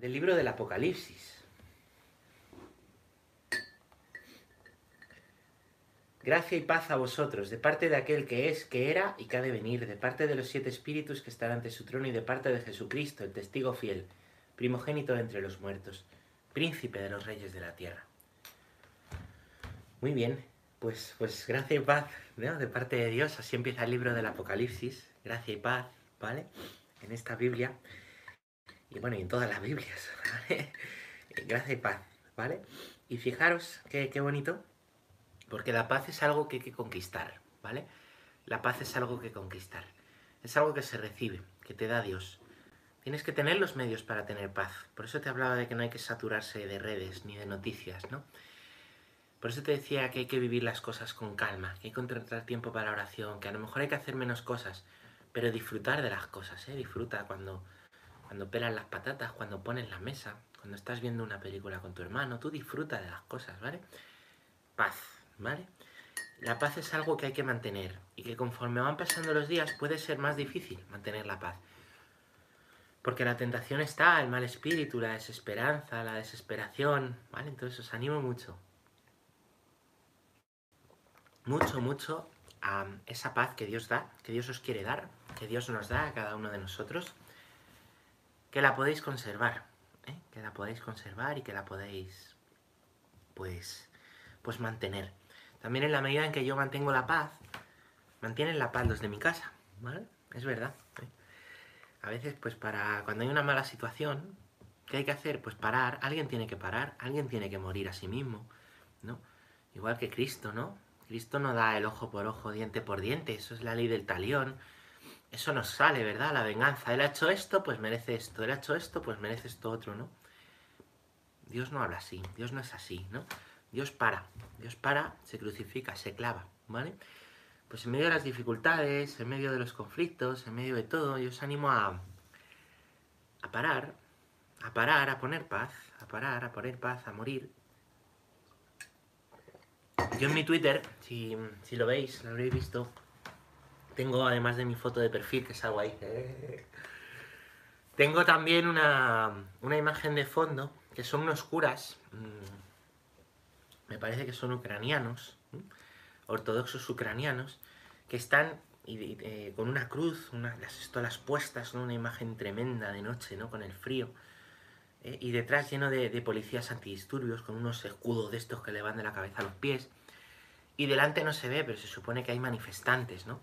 del libro del Apocalipsis. Gracia y paz a vosotros, de parte de aquel que es, que era y que ha de venir, de parte de los siete espíritus que están ante su trono y de parte de Jesucristo, el testigo fiel, primogénito de entre los muertos, príncipe de los reyes de la tierra. Muy bien, pues, pues gracia y paz, De parte de Dios, así empieza el libro del Apocalipsis, gracia y paz, ¿vale? En esta Biblia y bueno, y en todas las Biblias, ¿vale? Gracia y paz, ¿vale? Y fijaros qué, qué bonito, porque la paz es algo que hay que conquistar, ¿vale? La paz es algo que conquistar. Es algo que se recibe, que te da Dios. Tienes que tener los medios para tener paz. Por eso te hablaba de que no hay que saturarse de redes ni de noticias, ¿no? Por eso te decía que hay que vivir las cosas con calma, que hay que contratar tiempo para la oración, que a lo mejor hay que hacer menos cosas, pero disfrutar de las cosas, ¿eh? Disfruta cuando cuando pelas las patatas, cuando pones la mesa, cuando estás viendo una película con tu hermano, tú disfruta de las cosas, ¿vale? Paz, ¿vale? La paz es algo que hay que mantener y que conforme van pasando los días puede ser más difícil mantener la paz. Porque la tentación está, el mal espíritu, la desesperanza, la desesperación, ¿vale? Entonces os animo mucho. Mucho, mucho a esa paz que Dios da, que Dios os quiere dar, que Dios nos da a cada uno de nosotros que la podéis conservar, ¿eh? que la podéis conservar y que la podéis, pues, pues mantener. También en la medida en que yo mantengo la paz, mantienen la paz los de mi casa, ¿vale? Es verdad. ¿eh? A veces, pues para cuando hay una mala situación, ¿qué hay que hacer? Pues parar, alguien tiene que parar, alguien tiene que morir a sí mismo, ¿no? Igual que Cristo, ¿no? Cristo no da el ojo por ojo, diente por diente, eso es la ley del talión, eso nos sale, ¿verdad? La venganza. Él ha hecho esto, pues merece esto. Él ha hecho esto, pues merece esto otro, ¿no? Dios no habla así, Dios no es así, ¿no? Dios para, Dios para, se crucifica, se clava, ¿vale? Pues en medio de las dificultades, en medio de los conflictos, en medio de todo, yo os animo a, a parar, a parar, a poner paz, a parar, a poner paz, a morir. Yo en mi Twitter, si, si lo veis, lo habréis visto, tengo, además de mi foto de perfil, que salgo ahí. Tengo también una, imagen de fondo, que son unos curas, mm, me parece que son ucranianos, ortodoxos ucranianos, que están eh, con una cruz, las estolas puestas, una imagen tremenda de noche, ¿no? con el frío. Eh, y detrás lleno de, de, policías antidisturbios, con unos escudos de estos que le van de la cabeza a los pies. Y delante no se ve, pero se supone que hay manifestantes, ¿no?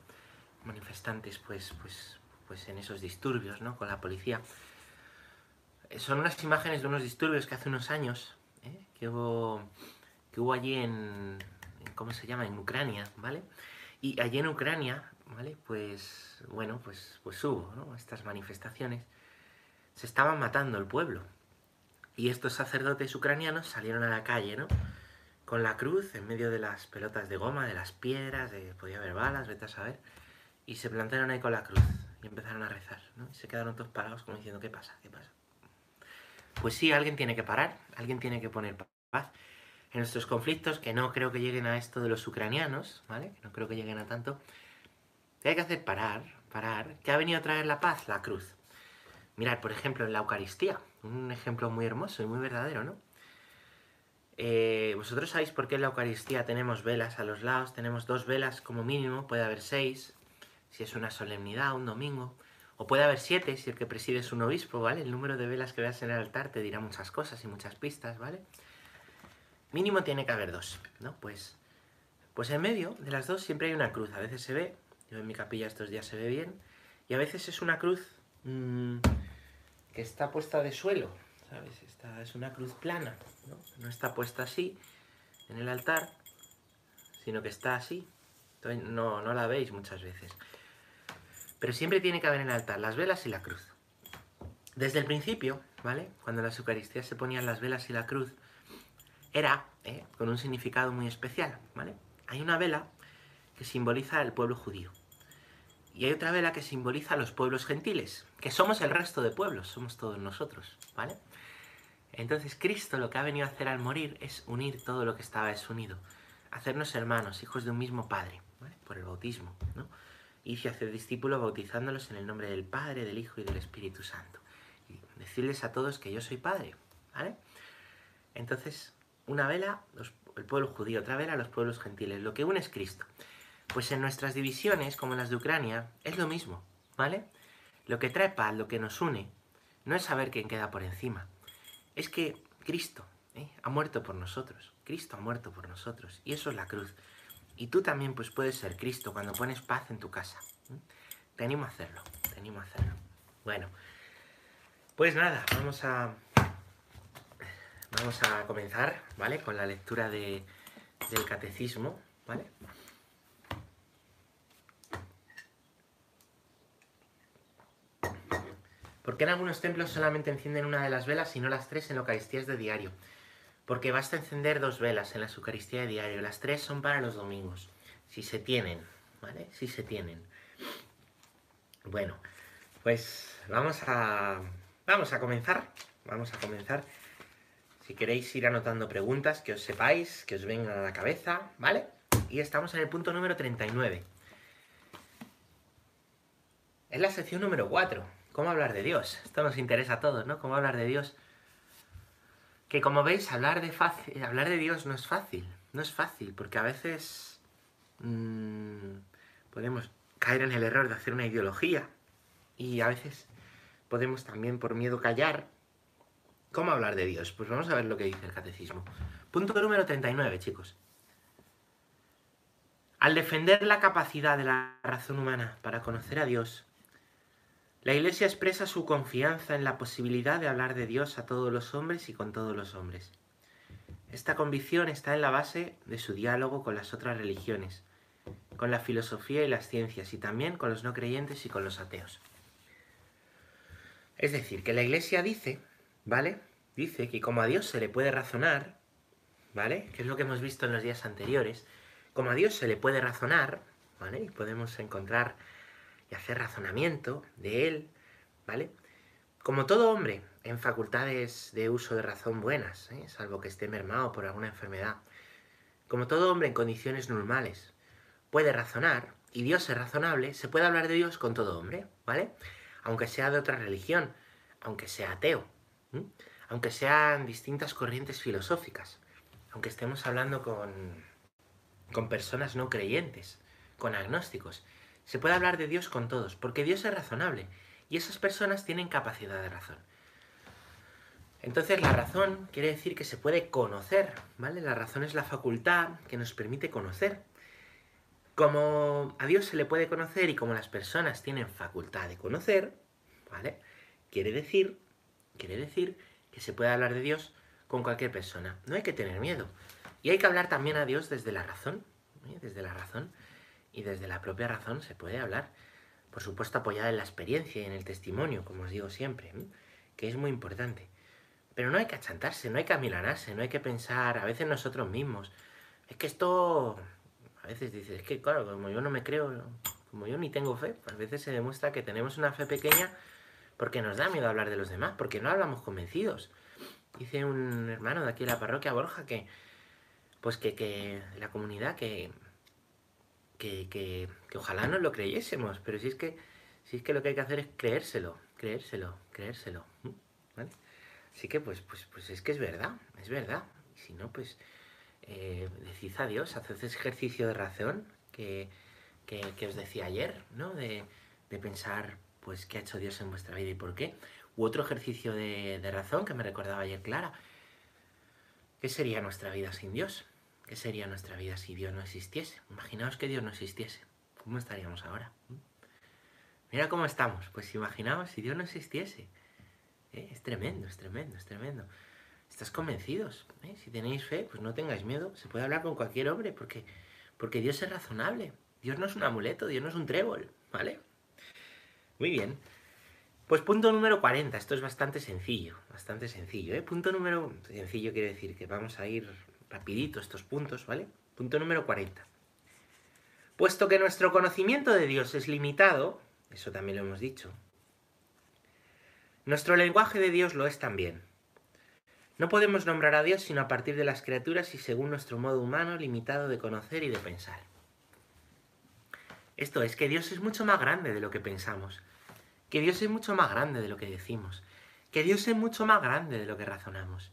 Manifestantes pues, pues, pues en esos disturbios ¿no? con la policía. Eh, son unas imágenes de unos disturbios que hace unos años, ¿eh? que, hubo, que hubo allí en, ¿cómo se llama? En Ucrania, ¿vale? Y allí en Ucrania, ¿vale? Pues, bueno, pues, pues hubo. Estas manifestaciones. Se estaban matando el pueblo. Y estos sacerdotes ucranianos salieron a la calle, ¿no? Con la cruz en medio de las pelotas de goma, de las piedras, de, podía haber balas, vete a saber y se plantaron ahí con la cruz y empezaron a rezar, ¿no? Y se quedaron todos parados como diciendo, ¿qué pasa? ¿Qué pasa? Pues sí, alguien tiene que parar, alguien tiene que poner paz en nuestros conflictos, que no creo que lleguen a esto de los ucranianos, ¿vale? no creo que lleguen a tanto. ¿Qué hay que hacer? Parar, parar. ¿Qué ha venido a traer la paz? La cruz. Mirad, por ejemplo, en la Eucaristía, un ejemplo muy hermoso y muy verdadero, ¿no? Eh, Vosotros sabéis por qué en la Eucaristía tenemos velas a los lados, tenemos dos velas como mínimo, puede haber seis, si es una solemnidad, un domingo. O puede haber siete si el que preside es un obispo, ¿vale? El número de velas que veas en el altar te dirá muchas cosas y muchas pistas, ¿vale? Mínimo tiene que haber dos, ¿no? Pues, pues en medio de las dos siempre hay una cruz. A veces se ve, yo en mi capilla estos días se ve bien, y a veces es una cruz mmm, que está puesta de suelo, ¿sabes? Es una cruz plana, ¿no? No está puesta así en el altar, sino que está así. Entonces no, no la veis muchas veces. Pero siempre tiene que haber en el altar las velas y la cruz. Desde el principio, ¿vale? Cuando en las Eucaristías se ponían las velas y la cruz, era ¿eh? con un significado muy especial, ¿vale? Hay una vela que simboliza el pueblo judío. Y hay otra vela que simboliza a los pueblos gentiles, que somos el resto de pueblos, somos todos nosotros, ¿vale? Entonces Cristo lo que ha venido a hacer al morir es unir todo lo que estaba desunido, hacernos hermanos, hijos de un mismo Padre, ¿vale? Por el bautismo, ¿no? Y se hacer discípulos bautizándolos en el nombre del Padre, del Hijo y del Espíritu Santo. decirles a todos que yo soy padre, ¿vale? Entonces, una vela, el pueblo judío, otra vela, los pueblos gentiles. Lo que une es Cristo. Pues en nuestras divisiones, como las de Ucrania, es lo mismo, ¿vale? Lo que trae paz, lo que nos une, no es saber quién queda por encima. Es que Cristo ¿eh? ha muerto por nosotros. Cristo ha muerto por nosotros. Y eso es la cruz. Y tú también pues puedes ser Cristo cuando pones paz en tu casa. Te animo a hacerlo. Te animo a hacerlo. Bueno, pues nada, vamos a vamos a comenzar, ¿vale? Con la lectura de, del catecismo, ¿vale? Porque en algunos templos solamente encienden una de las velas y no las tres en Eucaristías de diario? Porque basta encender dos velas en la Eucaristía de diario. Las tres son para los domingos. Si se tienen, ¿vale? Si se tienen. Bueno, pues vamos a, vamos a comenzar. Vamos a comenzar. Si queréis ir anotando preguntas que os sepáis, que os vengan a la cabeza, ¿vale? Y estamos en el punto número 39. Es la sección número 4 ¿Cómo hablar de Dios? Esto nos interesa a todos, ¿no? ¿Cómo hablar de Dios? Que como veis, hablar de, hablar de Dios no es fácil. No es fácil, porque a veces mmm, podemos caer en el error de hacer una ideología. Y a veces podemos también, por miedo, callar. ¿Cómo hablar de Dios? Pues vamos a ver lo que dice el catecismo. Punto número 39, chicos. Al defender la capacidad de la razón humana para conocer a Dios, la Iglesia expresa su confianza en la posibilidad de hablar de Dios a todos los hombres y con todos los hombres. Esta convicción está en la base de su diálogo con las otras religiones, con la filosofía y las ciencias, y también con los no creyentes y con los ateos. Es decir, que la Iglesia dice, ¿vale? Dice que como a Dios se le puede razonar, ¿vale? Que es lo que hemos visto en los días anteriores, como a Dios se le puede razonar, ¿vale? Y podemos encontrar hacer razonamiento de él, ¿vale? Como todo hombre, en facultades de uso de razón buenas, ¿eh? salvo que esté mermado por alguna enfermedad, como todo hombre en condiciones normales puede razonar, y Dios es razonable, se puede hablar de Dios con todo hombre, ¿vale? Aunque sea de otra religión, aunque sea ateo, aunque sean distintas corrientes filosóficas, aunque estemos hablando con, con personas no creyentes, con agnósticos. Se puede hablar de Dios con todos, porque Dios es razonable y esas personas tienen capacidad de razón. Entonces la razón quiere decir que se puede conocer, ¿vale? La razón es la facultad que nos permite conocer. Como a Dios se le puede conocer y como las personas tienen facultad de conocer, ¿vale? Quiere decir, quiere decir que se puede hablar de Dios con cualquier persona. No hay que tener miedo. Y hay que hablar también a Dios desde la razón, ¿eh? desde la razón y desde la propia razón se puede hablar, por supuesto apoyada en la experiencia y en el testimonio, como os digo siempre, que es muy importante. Pero no hay que achantarse, no hay que amilanarse, no hay que pensar a veces nosotros mismos. Es que esto, a veces dices, es que claro, como yo no me creo, como yo ni tengo fe, a veces se demuestra que tenemos una fe pequeña porque nos da miedo hablar de los demás, porque no hablamos convencidos. Dice un hermano de aquí de la parroquia Borja que, pues que, que la comunidad que que, ojalá no lo creyésemos, pero si es que si es que lo que hay que hacer es creérselo, creérselo, creérselo. Así que pues, pues, pues es que es verdad, es verdad. Y si no, pues eh, decid a Dios, haced ese ejercicio de razón que, os decía ayer, ¿no? De, pensar, pues, qué ha hecho Dios en vuestra vida y por qué. U otro ejercicio de, de razón que me recordaba ayer Clara. ¿Qué sería nuestra vida sin Dios? ¿Qué sería nuestra vida si Dios no existiese? Imaginaos que Dios no existiese. ¿Cómo estaríamos ahora? ¿Mm? Mira cómo estamos. Pues imaginaos si Dios no existiese. ¿Eh? Es tremendo, es tremendo, es tremendo. ¿Estás convencidos? ¿Eh? Si tenéis fe, pues no tengáis miedo. Se puede hablar con cualquier hombre porque, porque Dios es razonable. Dios no es un amuleto, Dios no es un trébol, ¿vale? Muy bien. Pues punto número 40. Esto es bastante sencillo, bastante sencillo. ¿eh? Punto número sencillo quiere decir que vamos a ir rapidito estos puntos, ¿vale? Punto número 40. Puesto que nuestro conocimiento de Dios es limitado, eso también lo hemos dicho, nuestro lenguaje de Dios lo es también. No podemos nombrar a Dios sino a partir de las criaturas y según nuestro modo humano limitado de conocer y de pensar. Esto es que Dios es mucho más grande de lo que pensamos, que Dios es mucho más grande de lo que decimos, que Dios es mucho más grande de lo que razonamos.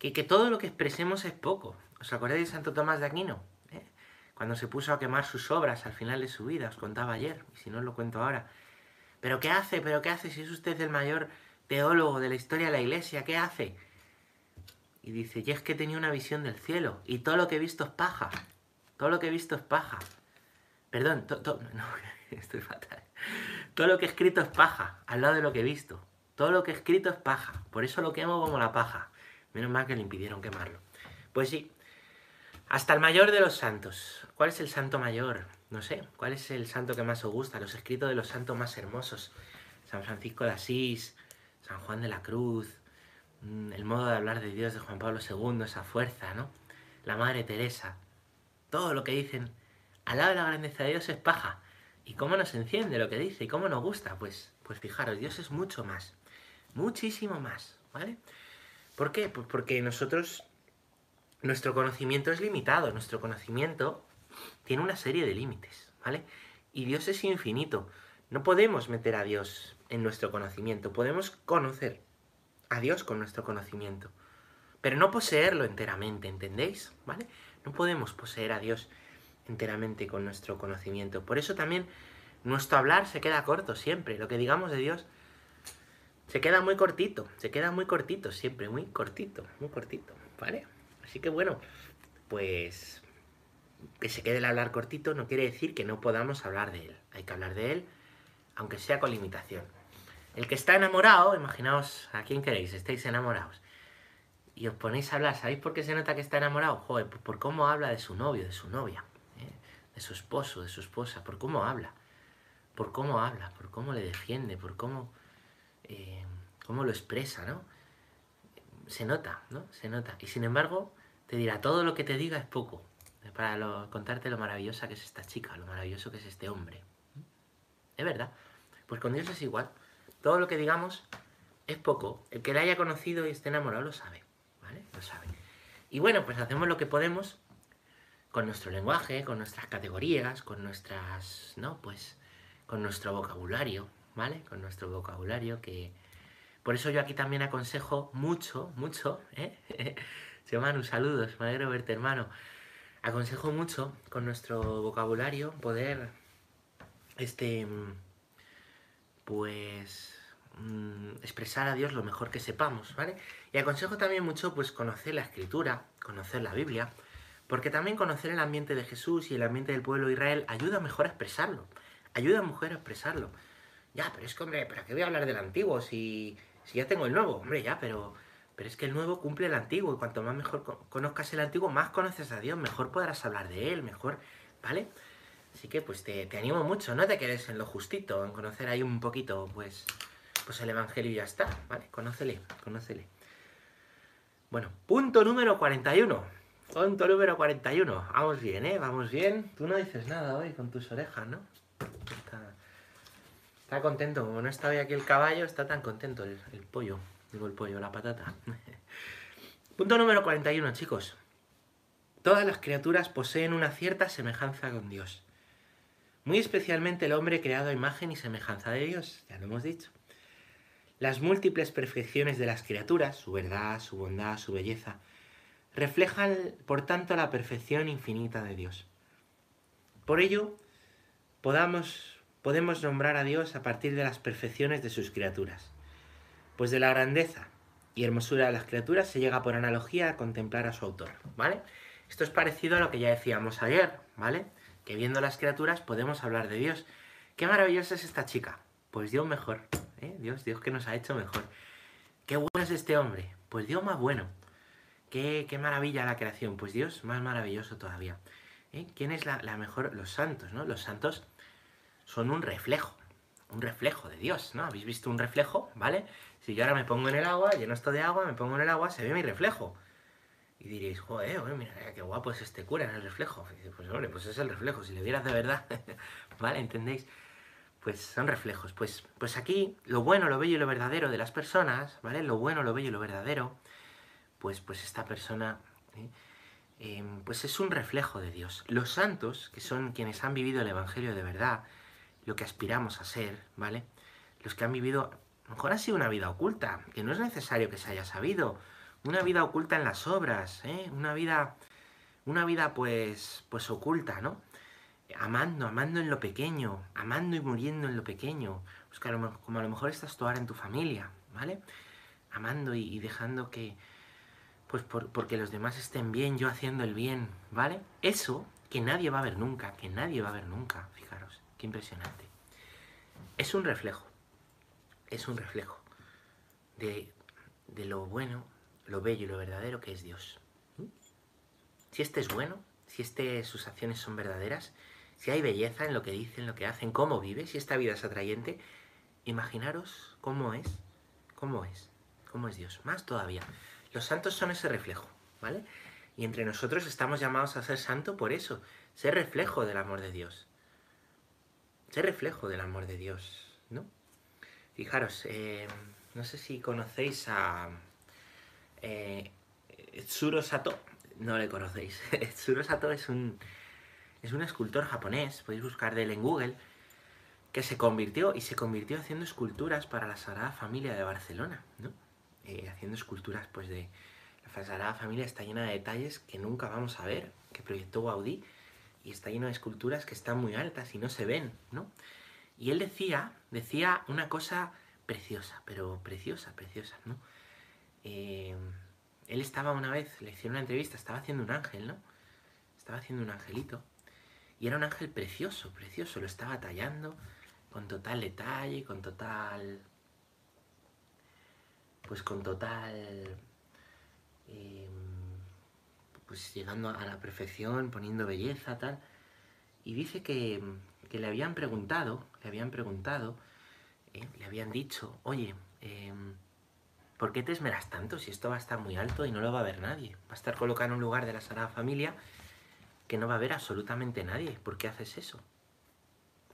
Que, todo lo que expresemos es poco. ¿Os acordáis de Santo Tomás de Aquino? ¿Eh? Cuando se puso a quemar sus obras al final de su vida, os contaba ayer, y si no os lo cuento ahora. ¿Pero qué hace? ¿Pero qué hace si es usted el mayor teólogo de la historia de la iglesia? ¿Qué hace? Y dice, y es que tenía una visión del cielo, y todo lo que he visto es paja. Todo lo que he visto es paja. Perdón, no, estoy fatal. Todo lo que he escrito es paja, al lado de lo que he visto. Todo lo que he escrito es paja. Por eso lo quemo como la paja. Menos mal que le impidieron quemarlo. Pues sí. Hasta el mayor de los santos. ¿Cuál es el santo mayor? No sé. ¿Cuál es el santo que más os gusta? Los escritos de los santos más hermosos. San Francisco de Asís, San Juan de la Cruz, mm, el modo de hablar de Dios de Juan Pablo II, esa fuerza, ¿no? La Madre Teresa. Todo lo que dicen al lado de la grandeza de Dios es paja. ¿Y cómo nos enciende lo que dice? ¿Y cómo nos gusta? Pues, pues fijaros, Dios es mucho más. Muchísimo más, ¿vale? ¿Por qué? Pues porque nosotros, nuestro conocimiento es limitado, nuestro conocimiento tiene una serie de límites, ¿vale? Y Dios es infinito. No podemos meter a Dios en nuestro conocimiento, podemos conocer a Dios con nuestro conocimiento, pero no poseerlo enteramente, ¿entendéis? ¿Vale? No podemos poseer a Dios enteramente con nuestro conocimiento. Por eso también nuestro hablar se queda corto siempre. Lo que digamos de Dios se queda muy cortito, se queda muy cortito siempre, muy cortito, muy cortito, ¿vale? Así que bueno, pues que se quede el hablar cortito no quiere decir que no podamos hablar de él. Hay que hablar de él, aunque sea con limitación. El que está enamorado, imaginaos a quién queréis, estáis enamorados. Y os ponéis a hablar, ¿sabéis por qué se nota que está enamorado? Joder, por cómo habla de su novio, de su novia de su esposo, de su esposa, por cómo habla, por cómo habla, por cómo le defiende, por cómo, eh, cómo lo expresa, ¿no? Se nota, ¿no? Se nota. Y sin embargo, te dirá, todo lo que te diga es poco, para contarte lo maravillosa que es esta chica, lo maravilloso que es este hombre. Es verdad. Pues con Dios es igual. Todo lo que digamos es poco. El que le haya conocido y esté enamorado lo sabe, ¿vale? Lo sabe. Y bueno, pues hacemos lo que podemos con nuestro lenguaje, con nuestras categorías, con nuestras, ¿no? Pues con nuestro vocabulario, ¿vale? Con nuestro vocabulario que... Por eso yo aquí también aconsejo mucho, mucho, ¿eh? Manu, saludos, me alegro verte, hermano. Aconsejo mucho con nuestro vocabulario poder, este, pues, mm, expresar a Dios lo mejor que sepamos, ¿vale? Y aconsejo también mucho, pues, conocer la escritura, conocer la Biblia, porque también conocer el ambiente de Jesús y el ambiente del pueblo de Israel ayuda mejor a expresarlo. Ayuda a mujer a expresarlo. Ya, pero es que, hombre, ¿para qué voy a hablar del antiguo si, si ya tengo el nuevo? Hombre, ya, pero, pero es que el nuevo cumple el antiguo y cuanto más mejor conozcas el antiguo, más conoces a Dios, mejor podrás hablar de Él, mejor, ¿vale? Así que pues te, animo mucho, no te quedes en lo justito, en conocer ahí un poquito, pues, pues el Evangelio y ya está, ¿vale? Conócele, conócele. Bueno, punto número 41. Punto número 41. Vamos bien, ¿eh? Vamos bien. Tú no dices nada hoy con tus orejas, ¿no? Está, contento. Como no está hoy aquí el caballo, está tan contento el, pollo. Digo el pollo, la patata. Punto número 41, chicos. Todas las criaturas poseen una cierta semejanza con Dios. Muy especialmente el hombre creado a imagen y semejanza de Dios, ya lo hemos dicho. Las múltiples perfecciones de las criaturas, su verdad, su bondad, su belleza, reflejan, por tanto, la perfección infinita de Dios. Por ello, podamos, podemos nombrar a Dios a partir de las perfecciones de sus criaturas, pues de la grandeza y hermosura de las criaturas se llega por analogía a contemplar a su autor, ¿vale? Esto es parecido a lo que ya decíamos ayer, ¿vale? Que viendo las criaturas podemos hablar de Dios. Qué maravillosa es esta chica. Pues Dios mejor, ¿eh? Dios, Dios que nos ha hecho mejor. Qué bueno es este hombre. Pues Dios más bueno. Qué, maravilla la creación. Pues Dios, más maravilloso todavía. ¿Eh? ¿Quién es la, mejor? Los santos, ¿no? Los santos son un reflejo. Un reflejo de Dios, ¿no? ¿Habéis visto un reflejo? ¿Vale? Si yo ahora me pongo en el agua, lleno esto de agua, me pongo en el agua, se ve mi reflejo. Y diréis, joder, mira, qué guapo es este cura en el reflejo. pues hombre, pues es el reflejo, si le vieras de verdad. ¿Vale? ¿Entendéis? Pues son reflejos. Pues, pues aquí lo bueno, lo bello y lo verdadero de las personas, ¿vale? Lo bueno, lo bello y lo verdadero pues, pues esta persona ¿eh? em, pues es un reflejo de Dios. Los santos, que son quienes han vivido el Evangelio de verdad, lo que aspiramos a ser, ¿vale? Los que han vivido mejor ha sido una vida oculta, que no es necesario que se haya sabido. Una vida oculta en las obras, ¿eh? Una vida, una vida pues, pues oculta, ¿no? Amando, amando en lo pequeño, amando y muriendo en lo pequeño. Pues como a lo mejor estás tú ahora en tu familia, ¿vale? Amando y, dejando que, pues porque los demás estén bien, yo haciendo el bien, ¿vale? Eso que nadie va a ver nunca, que nadie va a ver nunca, fijaros, qué impresionante. Es un reflejo, es un reflejo de, de lo bueno, lo bello y lo verdadero que es Dios. Si este es bueno, si este, sus acciones son verdaderas, si hay belleza en lo que dicen, lo que hacen, cómo vive, si esta vida es atrayente, imaginaros cómo es, cómo es, cómo es Dios. Más todavía. Los santos son ese reflejo, ¿vale? Y entre nosotros estamos llamados a ser santo por eso, ser reflejo del amor de Dios. Ser reflejo del amor de Dios, ¿no? Fijaros, eh, no sé si conocéis a eh, Tsuro Sato, no le conocéis. Tsuro Sato es un, es un escultor japonés, podéis buscar de él en Google, que se convirtió y se convirtió haciendo esculturas para la Sagrada Familia de Barcelona, ¿no? Eh, haciendo esculturas pues de, la Sagrada Familia está llena de detalles que nunca vamos a ver, que proyectó Gaudí, y está lleno de esculturas que están muy altas y no se ven, ¿no? Y él decía, decía una cosa preciosa, pero preciosa, preciosa, ¿no? Eh, él estaba una vez, le hicieron una entrevista, estaba haciendo un ángel, ¿no? Estaba haciendo un angelito, y era un ángel precioso, precioso, lo estaba tallando con total detalle, con total... Pues con total Em, pues llegando a la perfección, poniendo belleza, tal. Y dice que, le habían preguntado, le habían preguntado, eh, le habían dicho, oye, em, ¿por qué te esmeras tanto si esto va a estar muy alto y no lo va a ver nadie? Va a estar colocado en un lugar de la Sagrada Familia que no va a ver absolutamente nadie. ¿Por qué haces eso?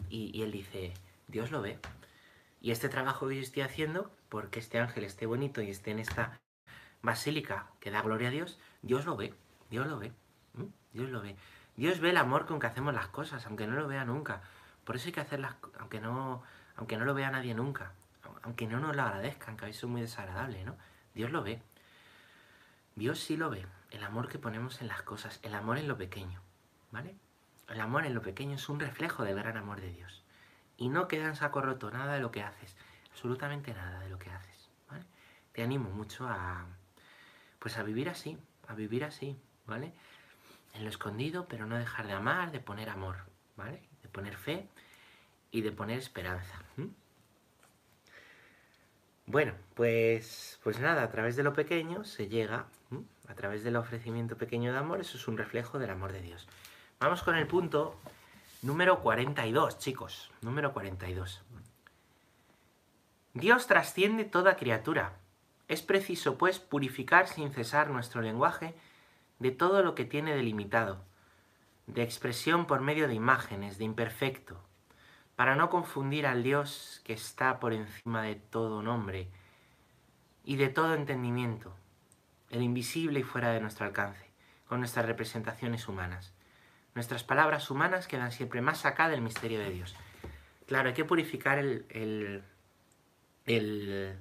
Y, y él dice, Dios lo ve. Y este trabajo que yo estoy haciendo, porque este ángel esté bonito y esté en esta basílica que da gloria a Dios, Dios lo ve, Dios lo ve, Dios lo ve. Dios ve el amor con que hacemos las cosas, aunque no lo vea nunca. Por eso hay que hacerlas, aunque no, aunque no lo vea nadie nunca, aunque no nos lo agradezcan, que a veces es muy desagradable, ¿no? Dios lo ve. Dios sí lo ve, el amor que ponemos en las cosas, el amor en lo pequeño, ¿vale? El amor en lo pequeño es un reflejo del gran amor de Dios. Y no queda en saco roto nada de lo que haces, absolutamente nada de lo que haces, ¿vale? Te animo mucho a, pues a vivir así, a vivir así, ¿vale? En lo escondido, pero no dejar de amar, de poner amor, ¿vale? De poner fe y de poner esperanza. Bueno, pues, pues nada, a través de lo pequeño se llega, a través del ofrecimiento pequeño de amor, eso es un reflejo del amor de Dios. Vamos con el punto número 42, chicos, número 42. Dios trasciende toda criatura es preciso, pues, purificar sin cesar nuestro lenguaje de todo lo que tiene delimitado, de expresión por medio de imágenes, de imperfecto, para no confundir al Dios que está por encima de todo nombre y de todo entendimiento, el invisible y fuera de nuestro alcance, con nuestras representaciones humanas. Nuestras palabras humanas quedan siempre más acá del misterio de Dios. Claro, hay que purificar el, el, el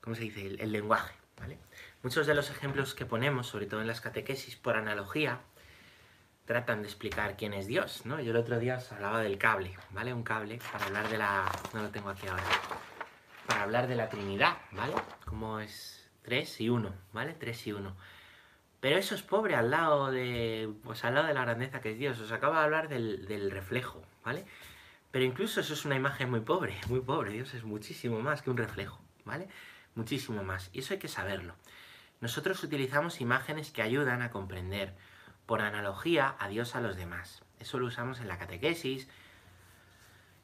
¿cómo se dice? El, lenguaje, ¿vale? Muchos de los ejemplos que ponemos, sobre todo en las catequesis, por analogía, tratan de explicar quién es Dios, ¿no? Yo el otro día os hablaba del cable, ¿vale? Un cable para hablar de la... no lo tengo aquí ahora. Para hablar de la Trinidad, ¿vale? Como es 3 y 1, ¿vale? 3 y 1. Pero eso es pobre al lado de... pues al lado de la grandeza que es Dios. Os acabo de hablar del, del reflejo, ¿vale? Pero incluso eso es una imagen muy pobre, muy pobre. Dios es muchísimo más que un reflejo, ¿vale? muchísimo más. Y eso hay que saberlo. Nosotros utilizamos imágenes que ayudan a comprender, por analogía, a Dios a los demás. Eso lo usamos en la catequesis,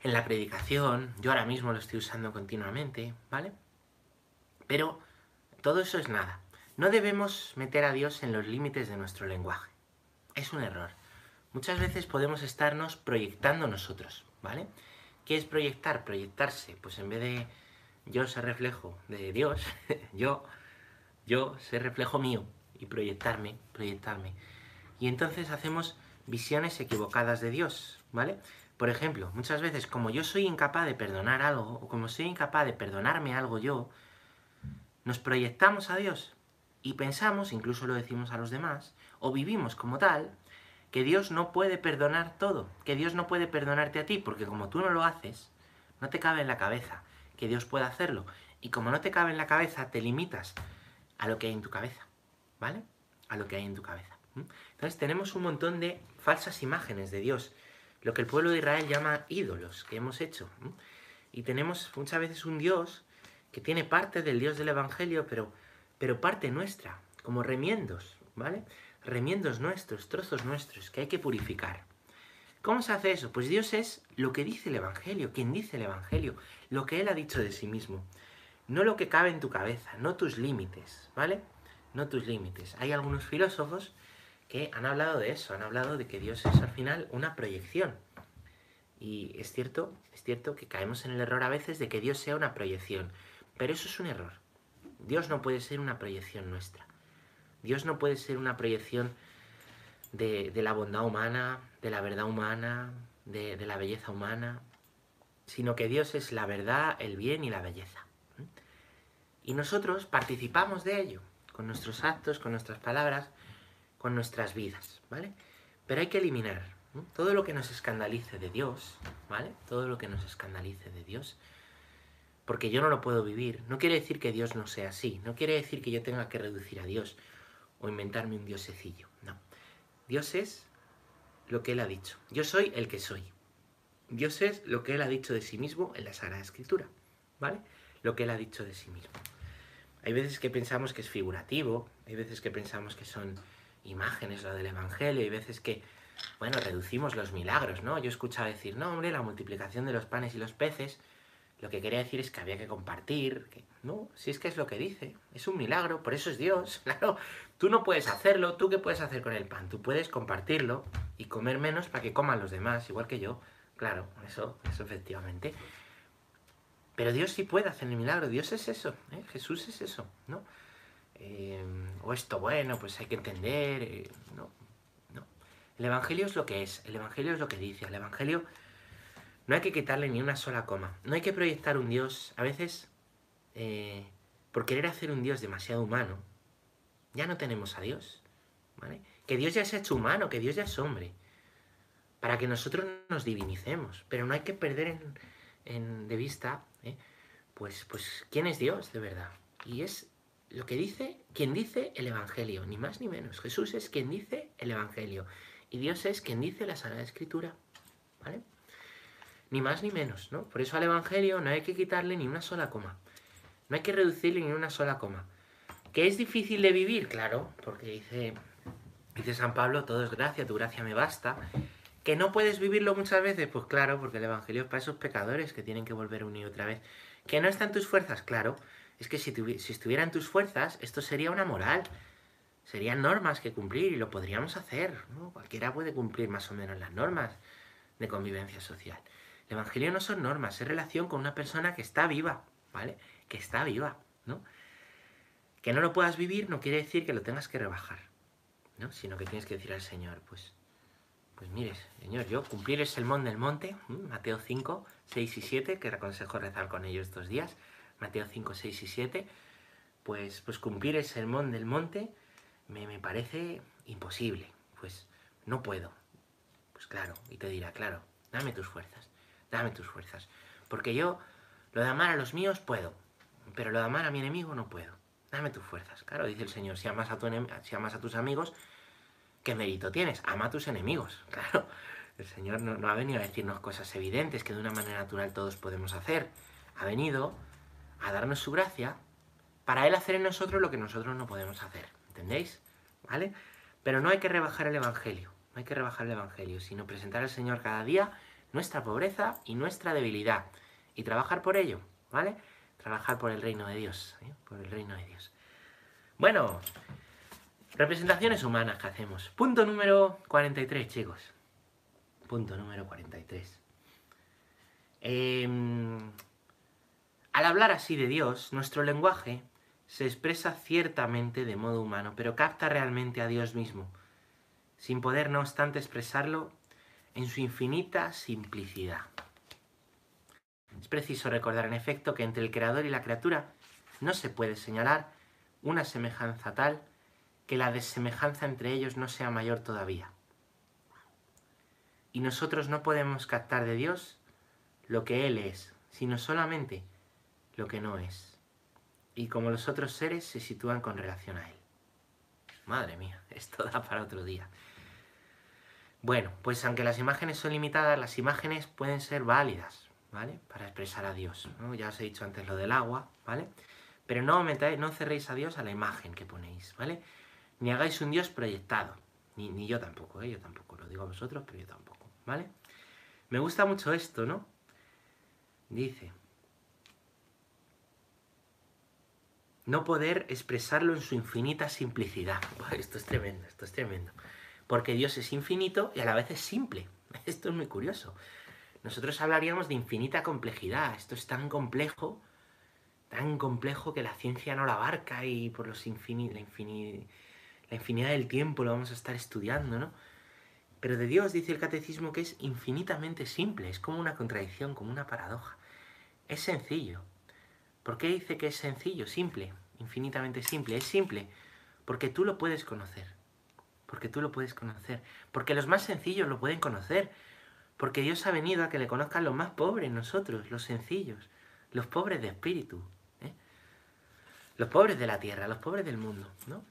en la predicación, yo ahora mismo lo estoy usando continuamente, ¿vale? Pero todo eso es nada. No debemos meter a Dios en los límites de nuestro lenguaje. Es un error. Muchas veces podemos estarnos proyectando nosotros, ¿vale? ¿Qué es proyectar? Proyectarse. Pues en vez de yo ser reflejo de Dios, yo, yo ser reflejo mío y proyectarme, proyectarme. Y entonces hacemos visiones equivocadas de Dios, ¿vale? Por ejemplo, muchas veces como yo soy incapaz de perdonar algo, o como soy incapaz de perdonarme algo yo, nos proyectamos a Dios y pensamos, incluso lo decimos a los demás, o vivimos como tal, que Dios no puede perdonar todo, que Dios no puede perdonarte a ti, porque como tú no lo haces, no te cabe en la cabeza que Dios pueda hacerlo. Y como no te cabe en la cabeza, te limitas a lo que hay en tu cabeza, ¿vale? A lo que hay en tu cabeza. Entonces tenemos un montón de falsas imágenes de Dios, lo que el pueblo de Israel llama ídolos que hemos hecho. Y tenemos muchas veces un Dios que tiene parte del Dios del Evangelio, pero, pero parte nuestra, como remiendos, ¿vale? Remiendos nuestros, trozos nuestros, que hay que purificar. ¿Cómo se hace eso? Pues Dios es lo que dice el Evangelio, quien dice el Evangelio, lo que Él ha dicho de sí mismo. No lo que cabe en tu cabeza, no tus límites, ¿vale? No tus límites. Hay algunos filósofos que han hablado de eso, han hablado de que Dios es al final una proyección. Y es cierto, es cierto que caemos en el error a veces de que Dios sea una proyección, pero eso es un error. Dios no puede ser una proyección nuestra. Dios no puede ser una proyección de, la bondad humana, de la verdad humana, de, la belleza humana, sino que Dios es la verdad, el bien y la belleza. Y nosotros participamos de ello, con nuestros actos, con nuestras palabras, con nuestras vidas, ¿vale? Pero hay que eliminar todo lo que nos escandalice de Dios, ¿vale? Todo lo que nos escandalice de Dios, porque yo no lo puedo vivir. No quiere decir que Dios no sea así, no quiere decir que yo tenga que reducir a Dios o inventarme un diosecillo, no. Dios es lo que Él ha dicho. Yo soy el que soy. Dios es lo que Él ha dicho de sí mismo en la Sagrada Escritura, ¿vale? Lo que Él ha dicho de sí mismo. Hay veces que pensamos que es figurativo, hay veces que pensamos que son imágenes, lo del Evangelio, y veces que, bueno, reducimos los milagros, ¿no? Yo he escuchado decir, no, hombre, la multiplicación de los panes y los peces, lo que quería decir es que había que compartir, que, no, si es que es lo que dice, es un milagro, por eso es Dios, claro, tú no puedes hacerlo, tú qué puedes hacer con el pan, tú puedes compartirlo y comer menos para que coman los demás, igual que yo, claro, eso, eso efectivamente. Pero Dios sí puede hacer el milagro, Dios es eso, ¿eh? Jesús es eso, ¿no? Eh, o esto bueno, pues hay que entender. Eh, no, no. El Evangelio es lo que es, el Evangelio es lo que dice, el Evangelio no hay que quitarle ni una sola coma. No hay que proyectar un Dios, a veces, eh, por querer hacer un Dios demasiado humano, ya no tenemos a Dios. ¿vale? Que Dios ya se ha hecho humano, que Dios ya es hombre, para que nosotros nos divinicemos. Pero no hay que perder de vista, pues, pues, quién es Dios de verdad. Y es lo que dice, quien dice el Evangelio, ni más ni menos. Jesús es quien dice el Evangelio. Y Dios es quien dice la Sagrada Escritura. ¿Vale? Ni más ni menos, ¿no? Por eso al Evangelio no hay que quitarle ni una sola coma. No hay que reducirle ni una sola coma. ¿Que es difícil de vivir? Claro, porque dice, dice San Pablo, todo es gracia, tu gracia me basta. ¿Que no puedes vivirlo muchas veces? Pues claro, porque el Evangelio es para esos pecadores que tienen que volver una y otra vez. ¿Que no están tus fuerzas? Claro, es que si, si estuvieran tus fuerzas, esto sería una moral. Serían normas que cumplir y lo podríamos hacer. Cualquiera puede cumplir más o menos las normas de convivencia social. El Evangelio no son normas, es relación con una persona que está viva, ¿vale? Que está viva, ¿no? Que no lo puedas vivir no quiere decir que lo tengas que rebajar, ¿no? Sino que tienes que decir al Señor, pues, pues mire, Señor, yo cumplir el sermón del monte, Mateo 5, 6 y 7, que aconsejo rezar con ellos estos días, Mateo 5, 6 y 7, pues, pues cumplir el sermón del monte me, me parece imposible. Pues no puedo. Pues claro, y te dirá, claro, dame tus fuerzas, dame tus fuerzas. Porque yo lo de amar a los míos puedo, pero lo de amar a mi enemigo no puedo. Dame tus fuerzas. Claro, dice el Señor, si amas a, tu si amas a tus amigos, ¿qué mérito tienes? Ama a tus enemigos. Claro, el Señor no, ha venido a decirnos cosas evidentes que de una manera natural todos podemos hacer. Ha venido a darnos su gracia para Él hacer en nosotros lo que nosotros no podemos hacer. ¿Entendéis? ¿Vale? Pero no hay que rebajar el Evangelio, no hay que rebajar el Evangelio, sino presentar al Señor cada día nuestra pobreza y nuestra debilidad y trabajar por ello, ¿vale? Trabajar por el reino de Dios, ¿eh? por el reino de Dios. Bueno, representaciones humanas que hacemos. Punto número 43, chicos. Punto número 43. Eh, al hablar así de Dios, nuestro lenguaje se expresa ciertamente de modo humano, pero capta realmente a Dios mismo. Sin poder, no obstante, expresarlo, en su infinita simplicidad. Es preciso recordar en efecto que entre el creador y la criatura no se puede señalar una semejanza tal que la desemejanza entre ellos no sea mayor todavía. Y nosotros no podemos captar de Dios lo que Él es, sino solamente lo que no es. Y como los otros seres se sitúan con relación a Él. Madre mía, esto da para otro día. Bueno, pues aunque las imágenes son limitadas, las imágenes pueden ser válidas, ¿vale? Para expresar a Dios. Ya os he dicho antes lo del agua, ¿vale? Pero no, metáis, no cerréis a Dios a la imagen que ponéis, ¿vale? Ni hagáis un Dios proyectado. Ni, ni yo tampoco, ¿eh? Yo tampoco, lo digo a vosotros, pero yo tampoco, ¿vale? Me gusta mucho esto, ¿no? Dice, no poder expresarlo en su infinita simplicidad. Esto es tremendo, esto es tremendo. Porque Dios es infinito y a la vez es simple. Esto es muy curioso. Nosotros hablaríamos de infinita complejidad. Esto es tan complejo, tan complejo que la ciencia no la abarca y por los la, la infinidad del tiempo lo vamos a estar estudiando, ¿no? Pero de Dios dice el catecismo que es infinitamente simple, es como una contradicción, como una paradoja. Es sencillo. ¿Por qué dice que es sencillo? Simple, infinitamente simple. Es simple porque tú lo puedes conocer. Porque tú lo puedes conocer. Porque los más sencillos lo pueden conocer. Porque Dios ha venido a que le conozcan los más pobres, nosotros, los sencillos, los pobres de espíritu, ¿eh? los pobres de la tierra, los pobres del mundo, ¿no?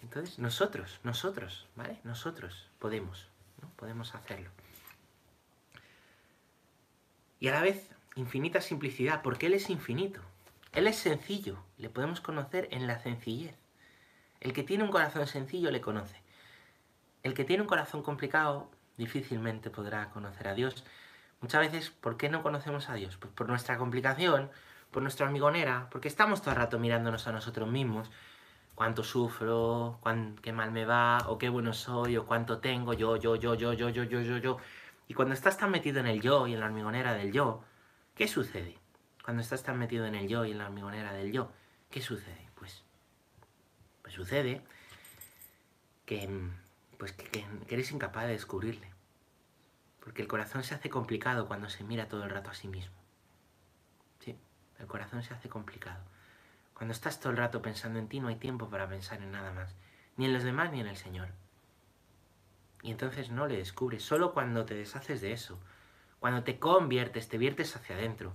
Entonces, nosotros, nosotros, ¿vale? Nosotros podemos, ¿no? Podemos hacerlo. Y a la vez, infinita simplicidad, porque Él es infinito. Él es sencillo, le podemos conocer en la sencillez. El que tiene un corazón sencillo le conoce. El que tiene un corazón complicado difícilmente podrá conocer a Dios. Muchas veces, ¿por qué no conocemos a Dios? Pues por nuestra complicación, por nuestra amigonera, porque estamos todo el rato mirándonos a nosotros mismos. Cuánto sufro, qué mal me va, o qué bueno soy, o cuánto tengo, yo, yo, yo, yo, yo, yo, yo, yo, yo. Y cuando estás tan metido en el yo y en la hormigonera del yo, ¿Qué sucede? Cuando estás tan metido en el yo y en la hormigonera del yo, ¿qué sucede? Pues, pues sucede que, pues que, eres incapaz de descubrirle. Porque el corazón se hace complicado cuando se mira todo el rato a sí mismo. Sí, el corazón se hace complicado. Cuando estás todo el rato pensando en ti, no hay tiempo para pensar en nada más. Ni en los demás ni en el Señor. Y entonces no le descubres. Solo cuando te deshaces de eso, cuando te conviertes, te viertes hacia adentro.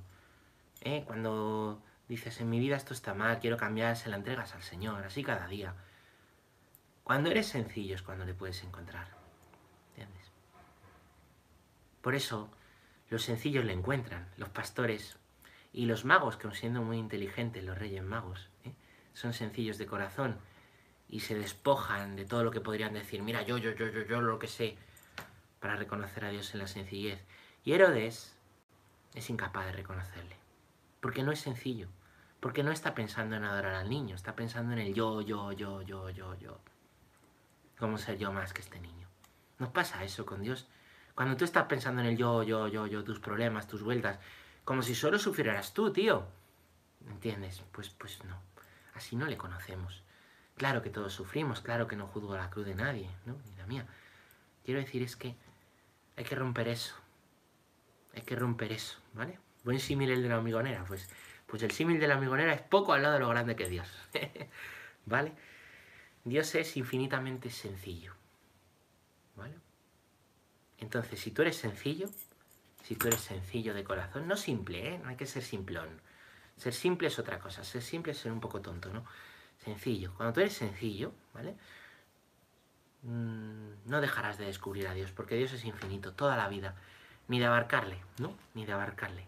¿eh? Cuando dices, en mi vida esto está mal, quiero cambiar, se la entregas al Señor, así cada día. Cuando eres sencillo es cuando le puedes encontrar. ¿Entiendes? Por eso, los sencillos le encuentran, los pastores y los magos, que siendo muy inteligentes, los reyes magos, ¿eh? son sencillos de corazón y se despojan de todo lo que podrían decir, mira, yo, yo, yo, yo, yo, lo que sé, para reconocer a Dios en la sencillez. Y Herodes es incapaz de reconocerle. Porque no es sencillo. Porque no está pensando en adorar al niño, está pensando en el yo, yo, yo, yo, yo, yo. ¿Cómo ser yo más que este niño? ¿No pasa eso con Dios? Cuando tú estás pensando en el yo, yo, yo, yo, tus problemas, tus vueltas, como si solo sufrieras tú, tío. ¿Entiendes? Pues, pues no. Así no le conocemos. Claro que todos sufrimos, claro que no juzgo la cruz de nadie, ¿no? Ni la mía. Quiero decir es que hay que romper eso. Hay que romper eso, ¿vale? Buen símil el de la hormigonera, pues, pues el símil de la hormigonera es poco al lado de lo grande que es Dios, ¿vale? Dios es infinitamente sencillo, ¿vale? Entonces, si tú eres sencillo, si tú eres sencillo de corazón, no simple, ¿eh? No hay que ser simplón. Ser simple es otra cosa, ser simple es ser un poco tonto, ¿no? Sencillo. Cuando tú eres sencillo, ¿vale? Mm, no dejarás de descubrir a Dios, porque Dios es infinito, toda la vida ni de abarcarle, ¿no? Ni de abarcarle.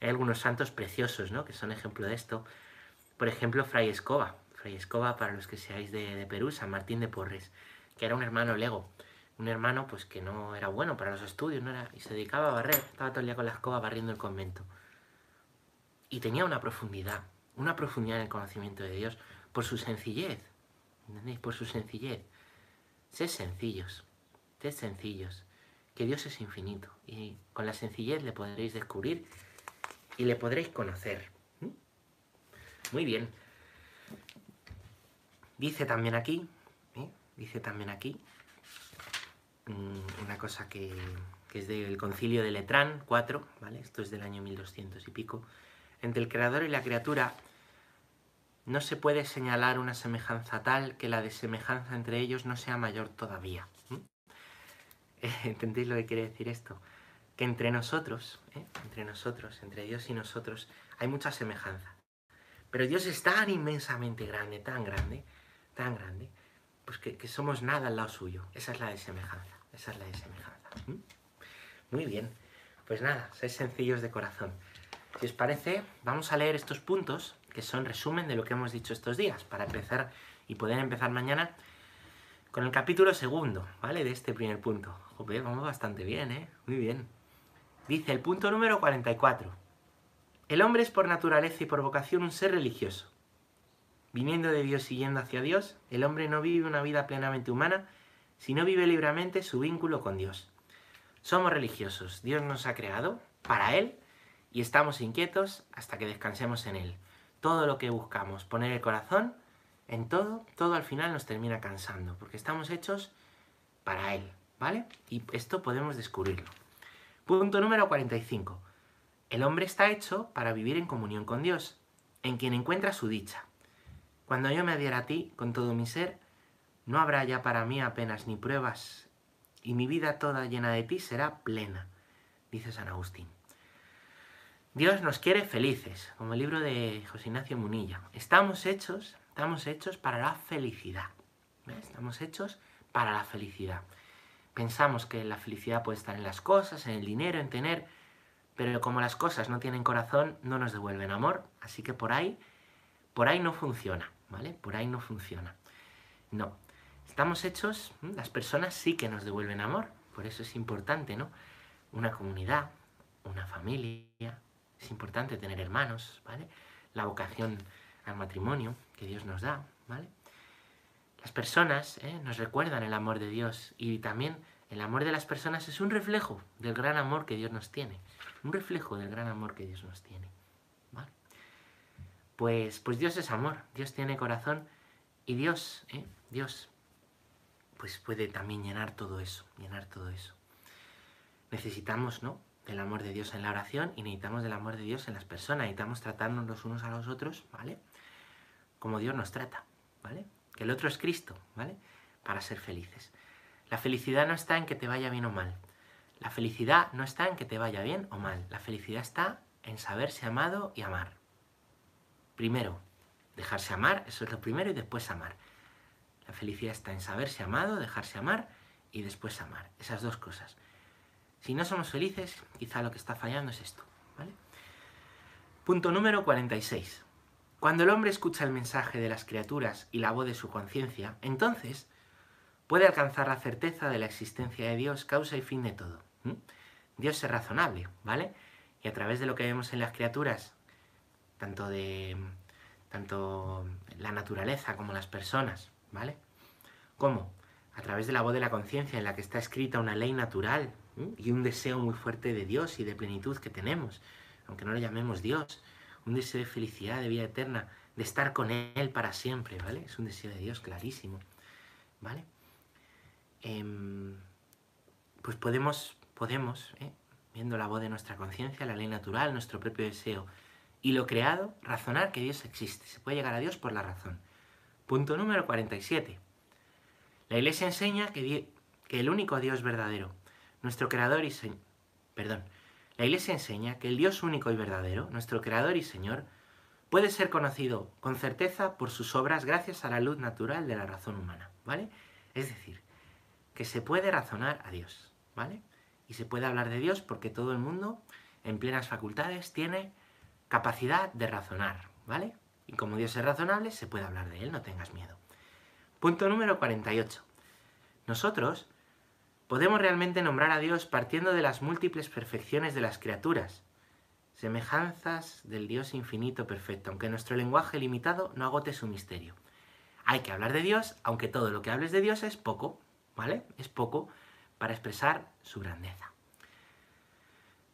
Hay algunos santos preciosos, ¿no? Que son ejemplo de esto. Por ejemplo, Fray Escoba. Fray Escoba, para los que seáis de, Perú, San Martín de Porres, que era un hermano lego. Un hermano, pues, que no era bueno para los estudios, ¿no? Era, y se dedicaba a barrer. Estaba todo el día con la escoba barriendo el convento. Y tenía una profundidad, una profundidad en el conocimiento de Dios, por su sencillez. ¿Entendéis? Por su sencillez. Sed sencillos. Sed sencillos que Dios es infinito y con la sencillez le podréis descubrir y le podréis conocer. Muy bien. Dice también aquí, ¿eh? dice también aquí, una cosa que, es del concilio de Letrán 4, ¿vale? Esto es del año 1200 y pico. Entre el creador y la criatura no se puede señalar una semejanza tal que la desemejanza entre ellos no sea mayor todavía. ¿Entendéis lo que quiere decir esto? Que entre nosotros, ¿eh? entre nosotros, entre Dios y nosotros, hay mucha semejanza. Pero Dios es tan inmensamente grande, tan grande, tan grande, pues que, somos nada al lado suyo. Esa es la desemejanza, esa es la desemejanza. Muy bien, pues nada, sois sencillos de corazón. Si os parece, vamos a leer estos puntos, que son resumen de lo que hemos dicho estos días, para empezar y poder empezar mañana con el capítulo segundo, ¿vale? De este primer punto. Joder, vamos bastante bien, ¿eh? Muy bien. Dice el punto número 44. El hombre es por naturaleza y por vocación un ser religioso. Viniendo de Dios y yendo hacia Dios, el hombre no vive una vida plenamente humana, sino vive libremente su vínculo con Dios. Somos religiosos, Dios nos ha creado para Él y estamos inquietos hasta que descansemos en Él. Todo lo que buscamos, poner el corazón en todo, todo al final nos termina cansando, porque estamos hechos para Él, ¿vale? Y esto podemos descubrirlo. Punto número 45. El hombre está hecho para vivir en comunión con Dios, en quien encuentra su dicha. Cuando yo me adhiera a ti con todo mi ser, no habrá ya para mí apenas ni pruebas, y mi vida toda llena de ti será plena, dice San Agustín. Dios nos quiere felices, como el libro de José Ignacio Munilla. Estamos hechos Estamos hechos para la felicidad. Estamos hechos para la felicidad. Pensamos que la felicidad puede estar en las cosas, en el dinero, en tener, pero como las cosas no tienen corazón, no nos devuelven amor, así que por ahí, por ahí no funciona, ¿vale? Por ahí no funciona. No. Estamos hechos, las personas sí que nos devuelven amor, por eso es importante, ¿no? Una comunidad, una familia, es importante tener hermanos, ¿vale? La vocación al matrimonio que Dios nos da, ¿vale? Las personas ¿eh? nos recuerdan el amor de Dios y también el amor de las personas es un reflejo del gran amor que Dios nos tiene. Un reflejo del gran amor que Dios nos tiene. ¿vale? Pues, pues Dios es amor, Dios tiene corazón y Dios, ¿eh? Dios, pues puede también llenar todo eso, llenar todo eso. Necesitamos, ¿no? Del amor de Dios en la oración y necesitamos del amor de Dios en las personas. Necesitamos tratarnos los unos a los otros, ¿vale? como Dios nos trata, ¿vale? Que el otro es Cristo, ¿vale? Para ser felices. La felicidad no está en que te vaya bien o mal. La felicidad no está en que te vaya bien o mal. La felicidad está en saberse amado y amar. Primero, dejarse amar, eso es lo primero, y después amar. La felicidad está en saberse amado, dejarse amar y después amar. Esas dos cosas. Si no somos felices, quizá lo que está fallando es esto. Punto número 46. Cuando el hombre escucha el mensaje de las criaturas y la voz de su conciencia, entonces puede alcanzar la certeza de la existencia de Dios, causa y fin de todo. Dios es razonable, ¿vale? Y a través de lo que vemos en las criaturas, tanto de tanto la naturaleza como las personas, ¿vale? ¿Cómo? A través de la voz de la conciencia en la que está escrita una ley natural y un deseo muy fuerte de Dios y de plenitud que tenemos, aunque no lo llamemos Dios, un deseo de felicidad, de vida eterna, de estar con Él para siempre, ¿vale? Es un deseo de Dios clarísimo, ¿vale? Em, pues podemos, podemos, ¿eh? viendo la voz de nuestra conciencia, la ley natural, nuestro propio deseo y lo creado, razonar que Dios existe. Se puede llegar a Dios por la razón. Punto número 47. La Iglesia enseña que, el único Dios verdadero, nuestro Creador y Señor, perdón, la Iglesia enseña que el Dios único y verdadero, nuestro Creador y Señor, puede ser conocido con certeza por sus obras gracias a la luz natural de la razón humana, ¿vale? Es decir, que se puede razonar a Dios, ¿vale? Y se puede hablar de Dios porque todo el mundo, en plenas facultades, tiene capacidad de razonar, ¿vale? Y como Dios es razonable, se puede hablar de Él, no tengas miedo. Punto número 48. Nosotros podemos realmente nombrar a Dios partiendo de las múltiples perfecciones de las criaturas, semejanzas del Dios infinito perfecto, aunque nuestro lenguaje limitado no agote su misterio. Hay que hablar de Dios, aunque todo lo que hables de Dios es poco, ¿vale? Es poco para expresar su grandeza.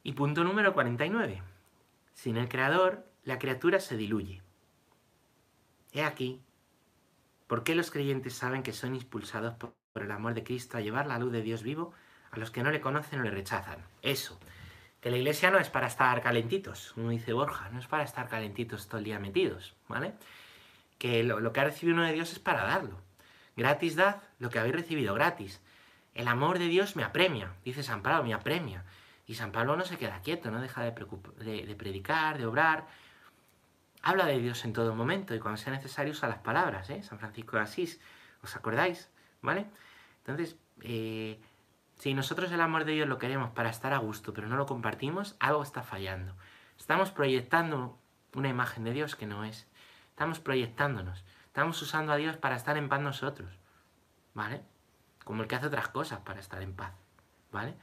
Y punto número 49. Sin el Creador, la criatura se diluye. He aquí, ¿por qué los creyentes saben que son impulsados por el amor de Cristo a llevar la luz de Dios vivo a los que no le conocen o le rechazan. Eso. Que la iglesia no es para estar calentitos, como dice Borja, no es para estar calentitos todo el día metidos, ¿vale? Que lo, que ha recibido uno de Dios es para darlo. Gratis dad lo que habéis recibido gratis. El amor de Dios me apremia, dice San Pablo, me apremia. Y San Pablo no se queda quieto, no deja de, de, de, predicar, de obrar. Habla de Dios en todo momento y cuando sea necesario usa las palabras, ¿eh? San Francisco de Asís, ¿os acordáis? ¿Vale? Entonces, eh, si nosotros el amor de Dios lo queremos para estar a gusto, pero no lo compartimos, algo está fallando. Estamos proyectando una imagen de Dios que no es. Estamos proyectándonos. Estamos usando a Dios para estar en paz nosotros. ¿Vale? Como el que hace otras cosas para estar en paz. ¿Vale?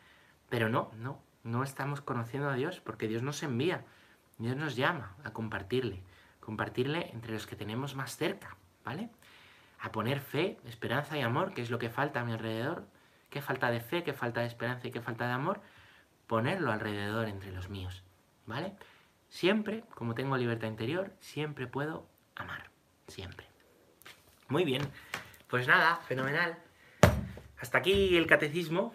Pero no, no. No estamos conociendo a Dios porque Dios nos envía. Dios nos llama a compartirle. Compartirle entre los que tenemos más cerca. ¿Vale? A poner fe, esperanza y amor, que es lo que falta a mi alrededor qué falta de fe, qué falta de esperanza y qué falta de amor, ponerlo alrededor entre los míos, ¿vale? Siempre, como tengo libertad interior, siempre puedo amar, siempre. Muy bien, pues nada, fenomenal. Hasta aquí el catecismo,